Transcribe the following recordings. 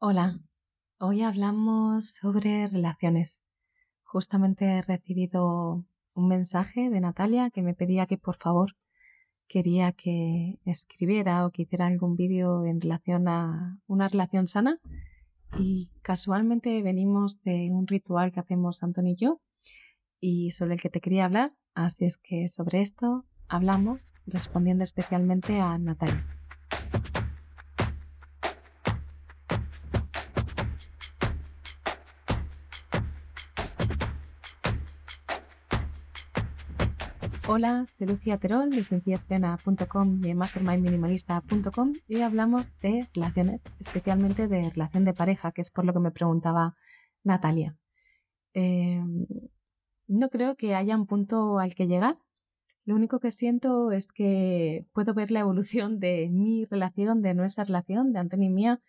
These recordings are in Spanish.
Hola, hoy hablamos sobre relaciones. Justamente he recibido un mensaje de Natalia que me pedía que por favor quería que escribiera o que hiciera algún vídeo en relación a una relación sana y casualmente venimos de un ritual que hacemos Antonio y yo y sobre el que te quería hablar, así es que sobre esto hablamos respondiendo especialmente a Natalia. Hola, soy Lucía Terol de sencillacena.com y mastermindminimalista.com y hoy hablamos de relaciones, especialmente de relación de pareja, que es por lo que me preguntaba Natalia. Em, no creo que haya un punto al que llegar. Lo único que siento es que puedo ver la evolución de mi relación, de nuestra relación, de Antonio y mía,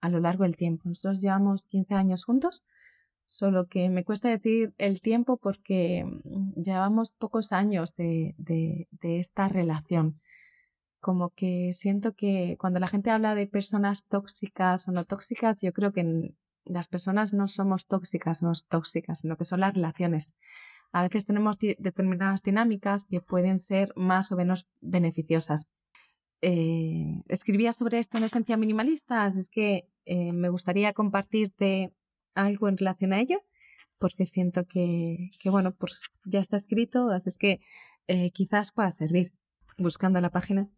a lo largo del tiempo. Nosotros llevamos 15 años juntos Solo que me cuesta decir el tiempo porque mm, llevamos pocos años de, de, esta relación. Como que siento que cuando la gente habla de personas tóxicas o no tóxicas, yo creo que las personas no somos tóxicas, no tóxicas, sino que son las relaciones. A veces tenemos determinadas dinámicas que pueden ser más o menos beneficiosas. Eh, escribía sobre esto en Esencia Minimalista, es que eh, me gustaría compartirte algo en relación a ello, porque siento que, bueno, pues ya está escrito, así es que eh, quizás pueda servir buscando la página.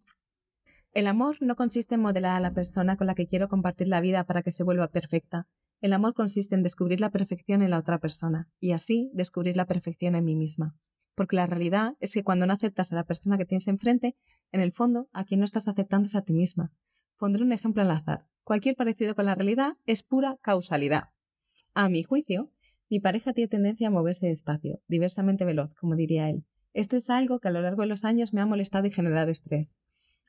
El amor no consiste en modelar a la persona con la que quiero compartir la vida para que se vuelva perfecta. El amor consiste en descubrir la perfección en la otra persona y así descubrir la perfección en mí misma. Porque la realidad es que cuando no aceptas a la persona que tienes enfrente, en el fondo a quien no estás aceptando es a ti misma. Pondré un ejemplo al azar. Cualquier parecido con la realidad es pura causalidad. A mi juicio, mi pareja tiene tendencia a moverse despacio, diversamente veloz, como diría él. Esto es algo que a lo largo de los años me ha molestado y generado estrés.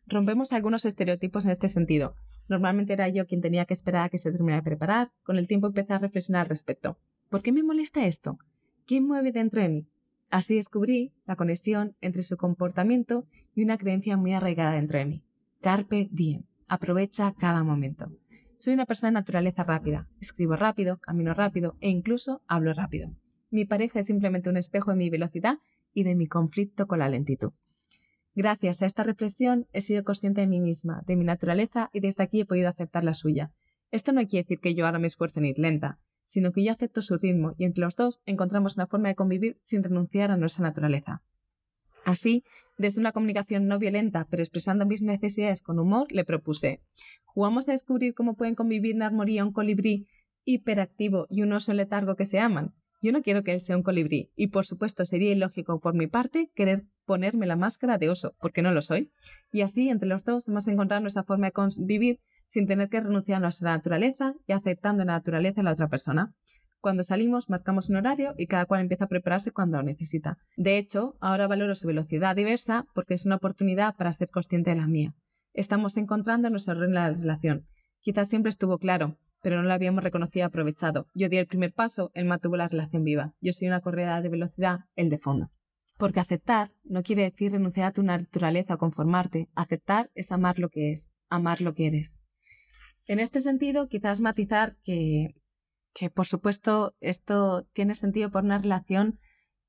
Rompemos algunos estereotipos en este sentido. Normalmente era yo quien tenía que esperar a que se terminara de preparar. Con el tiempo empecé a reflexionar al respecto. ¿Por qué me molesta esto? ¿Quién mueve dentro de mí? Así descubrí la conexión entre su comportamiento y una creencia muy arraigada dentro de mí. Carpe diem. Aprovecha cada momento. Soy una persona de naturaleza rápida. Escribo rápido, camino rápido e incluso hablo rápido. Mi pareja es simplemente un espejo de mi velocidad y de mi conflicto con la lentitud. Gracias a esta reflexión he sido consciente de mí misma, de mi naturaleza y desde aquí he podido aceptar la suya. Esto no quiere decir que yo ahora me esfuerce en ir lenta, sino que yo acepto su ritmo y entre los dos encontramos una forma de convivir sin renunciar a nuestra naturaleza. Así, desde una comunicación no violenta, pero expresando mis necesidades con humor, le propuse ¿Jugamos a descubrir cómo pueden convivir en armonía un colibrí hiperactivo y un oso letargo que se aman? Yo no quiero que él sea un colibrí, y por supuesto sería ilógico por mi parte querer ponerme la máscara de oso, porque no lo soy. Y así, entre los dos, hemos encontrado nuestra forma de convivir sin tener que renunciar a nuestra naturaleza y aceptando la naturaleza de la otra persona. Cuando salimos, marcamos un horario y cada cual empieza a prepararse cuando lo necesita. De hecho, ahora valoro su velocidad diversa porque es una oportunidad para ser consciente de la mía estamos encontrando nuestro rol en la relación. Quizás siempre estuvo claro, pero no lo habíamos reconocido y aprovechado. Yo di el primer paso, él mantuvo la relación viva. Yo soy una correa de velocidad, él de fondo. Porque aceptar no quiere decir renunciar a tu naturaleza o conformarte. Aceptar es amar lo que es, amar lo que eres. En este sentido, quizás matizar que, que por supuesto, esto tiene sentido por una relación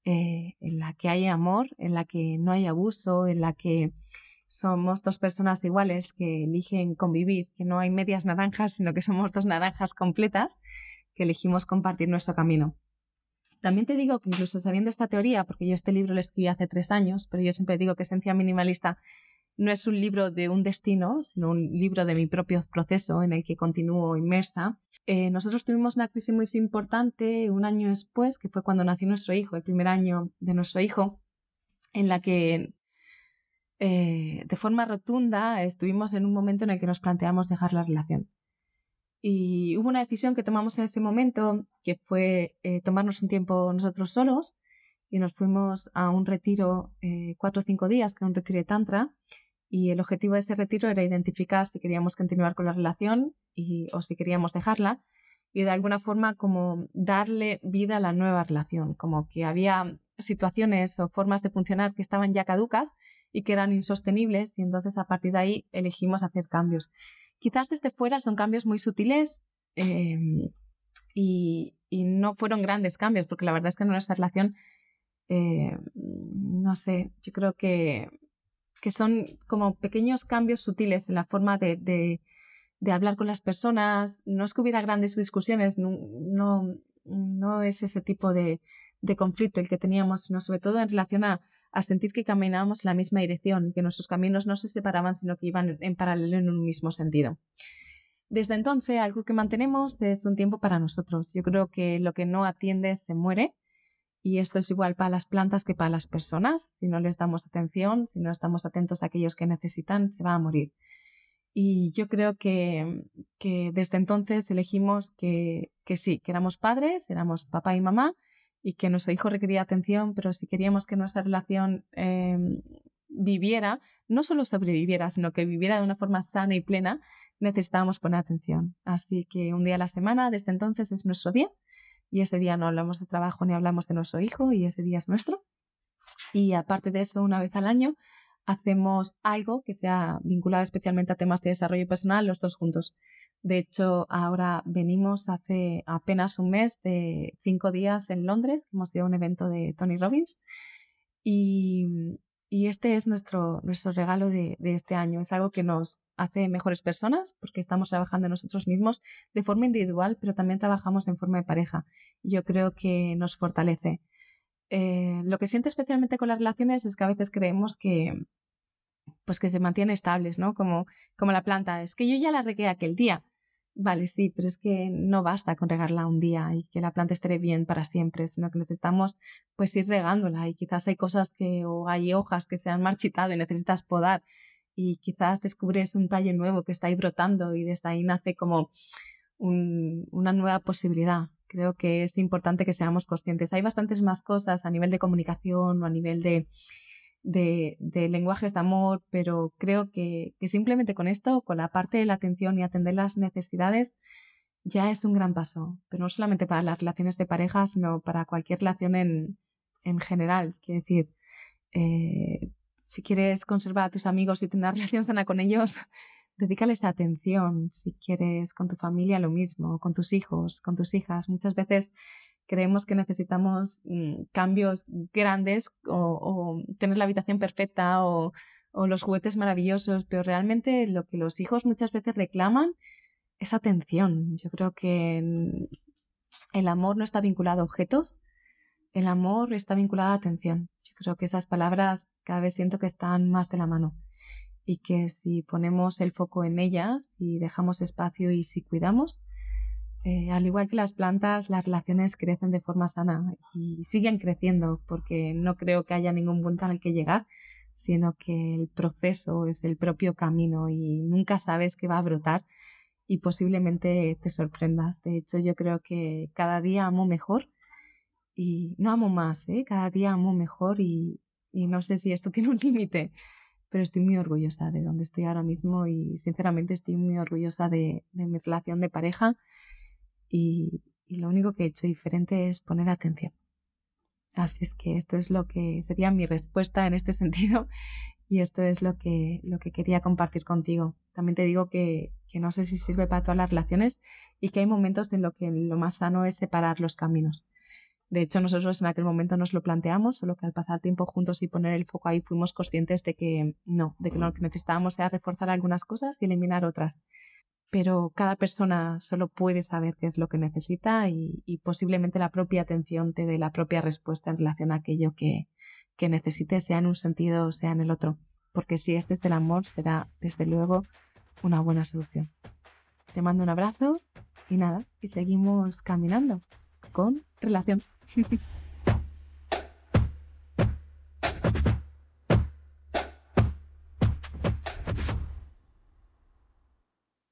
eh, en la que hay amor, en la que no hay abuso, en la que somos dos personas iguales que eligen convivir, que no hay medias naranjas, sino que somos dos naranjas completas que elegimos compartir nuestro camino. También te digo que incluso sabiendo esta teoría, porque yo este libro lo escribí hace tres años, pero yo siempre digo que Esencia Minimalista no es un libro de un destino, sino un libro de mi propio proceso en el que continúo inmersa. Eh, nosotros tuvimos una crisis muy importante un año después, que fue cuando nació nuestro hijo, el primer año de nuestro hijo, en la que eh, de forma rotunda estuvimos en un momento en el que nos planteamos dejar la relación. Y hubo una decisión que tomamos en ese momento, que fue eh, tomarnos un tiempo nosotros solos y nos fuimos a un retiro eh, cuatro o cinco días, que era un retiro de tantra, y el objetivo de ese retiro era identificar si queríamos continuar con la relación y, o si queríamos dejarla y de alguna forma como darle vida a la nueva relación, como que había situaciones o formas de funcionar que estaban ya caducas y que eran insostenibles y entonces a partir de ahí elegimos hacer cambios. Quizás desde fuera son cambios muy sutiles, Em, y, no fueron grandes cambios, porque la verdad es que en nuestra relación, eh, no sé, yo creo que, que, son como pequeños cambios sutiles en la forma de, de, hablar con las personas. No es que hubiera grandes discusiones, no, no, no es ese tipo de, de conflicto el que teníamos, sino sobre todo en relación a, a sentir que caminábamos en la misma dirección y que nuestros caminos no se separaban, sino que iban en paralelo en un mismo sentido. Desde entonces, algo que mantenemos es un tiempo para nosotros. Yo creo que lo que no atiende se muere y esto es igual para las plantas que para las personas. Si no les damos atención, si no estamos atentos a aquellos que necesitan, se va a morir. Y yo creo que, que desde entonces elegimos que, que sí, que éramos padres, éramos papá y mamá, y que nuestro hijo requería atención, pero si queríamos que nuestra relación em, viviera, no solo sobreviviera, sino que viviera de una forma sana y plena, necesitábamos poner atención. Así que un día a la semana, desde entonces, es nuestro día. Y ese día no hablamos de trabajo ni hablamos de nuestro hijo, y ese día es nuestro. Y aparte de eso, una vez al año, hacemos algo que sea vinculado especialmente a temas de desarrollo personal, los dos juntos. De hecho, ahora venimos hace apenas un mes de cinco días en Londres, hemos ido a un evento de Tony Robbins y, este es nuestro, nuestro regalo de, este año. Es algo que nos hace mejores personas porque estamos trabajando nosotros mismos de forma individual, pero también trabajamos en forma de pareja. Yo creo que nos fortalece. Eh, lo que siento especialmente con las relaciones es que a veces creemos que, pues que se mantienen estables, ¿no? Como, como la planta. Es que yo ya la regué aquel día. Vale, sí, pero es que no basta con regarla un día y que la planta esté bien para siempre, sino que necesitamos pues ir regándola y quizás hay cosas que o hay hojas que se han marchitado y necesitas podar y quizás descubres un talle nuevo que está ahí brotando y desde ahí nace como una nueva posibilidad. Creo que es importante que seamos conscientes. Hay bastantes más cosas a nivel de comunicación o a nivel de, de, lenguajes de amor, pero creo que, simplemente con esto, con la parte de la atención y atender las necesidades, ya es un gran paso. Pero no solamente para las relaciones de pareja, sino para cualquier relación en, en general. Quiero decir, eh, si quieres conservar a tus amigos y tener relación sana con ellos, dedícales atención. Si quieres con tu familia, lo mismo, con tus hijos, con tus hijas. Muchas veces creemos que necesitamos mm, cambios grandes o, tener la habitación perfecta o, los juguetes maravillosos, pero realmente lo que los hijos muchas veces reclaman es atención. Yo creo que el amor no está vinculado a objetos, el amor está vinculado a atención. Yo creo que esas palabras cada vez siento que están más de la mano y que si ponemos el foco en ellas y dejamos espacio y si cuidamos, eh, al igual que las plantas, las relaciones crecen de forma sana y siguen creciendo porque no creo que haya ningún punto al que llegar, sino que el proceso es el propio camino y nunca sabes qué va a brotar y posiblemente te sorprendas. De hecho, yo creo que cada día amo mejor y no amo más, ¿eh? cada día amo mejor y, no sé si esto tiene un límite, pero estoy muy orgullosa de donde estoy ahora mismo y sinceramente estoy muy orgullosa de mi relación de pareja y, lo único que he hecho diferente es poner atención. Así es que esto es lo que sería mi respuesta en este sentido y esto es lo que, lo que quería compartir contigo. También te digo que, que no sé si sirve para todas las relaciones y que hay momentos en los que lo más sano es separar los caminos. De hecho, nosotros en aquel momento nos lo planteamos, solo que al pasar tiempo juntos y poner el foco ahí fuimos conscientes de que no, de que lo que necesitábamos era reforzar algunas cosas y eliminar otras pero cada persona solo puede saber qué es lo que necesita y, posiblemente la propia atención te dé la propia respuesta en relación a aquello que, que necesites, sea en un sentido o sea en el otro. Porque si es desde el amor, será desde luego una buena solución. Te mando un abrazo y nada, y seguimos caminando con relación.